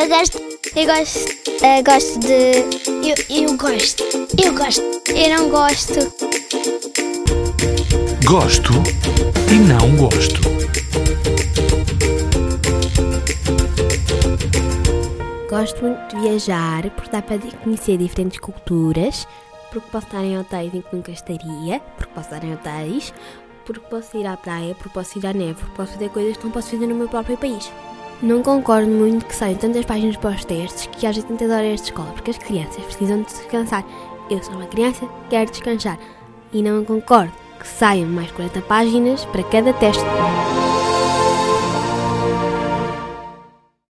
Eu gosto. Eu gosto. eh, gosto de. Eu, eu gosto. Eu gosto. Eu não gosto. Gosto e não gosto. Gosto muito de viajar porque dá para conhecer diferentes culturas, porque posso estar em hotéis em que nunca estaria, porque posso estar em hotéis, porque posso ir à praia, porque posso ir à neve, porque posso fazer coisas que não posso fazer no meu próprio país. Não concordo muito que saiam tantas páginas para os testes que haja tantas horas de escola, porque as crianças precisam de descansar. Eu sou uma criança, quero descansar. E não concordo que saiam mais 40 páginas para cada teste.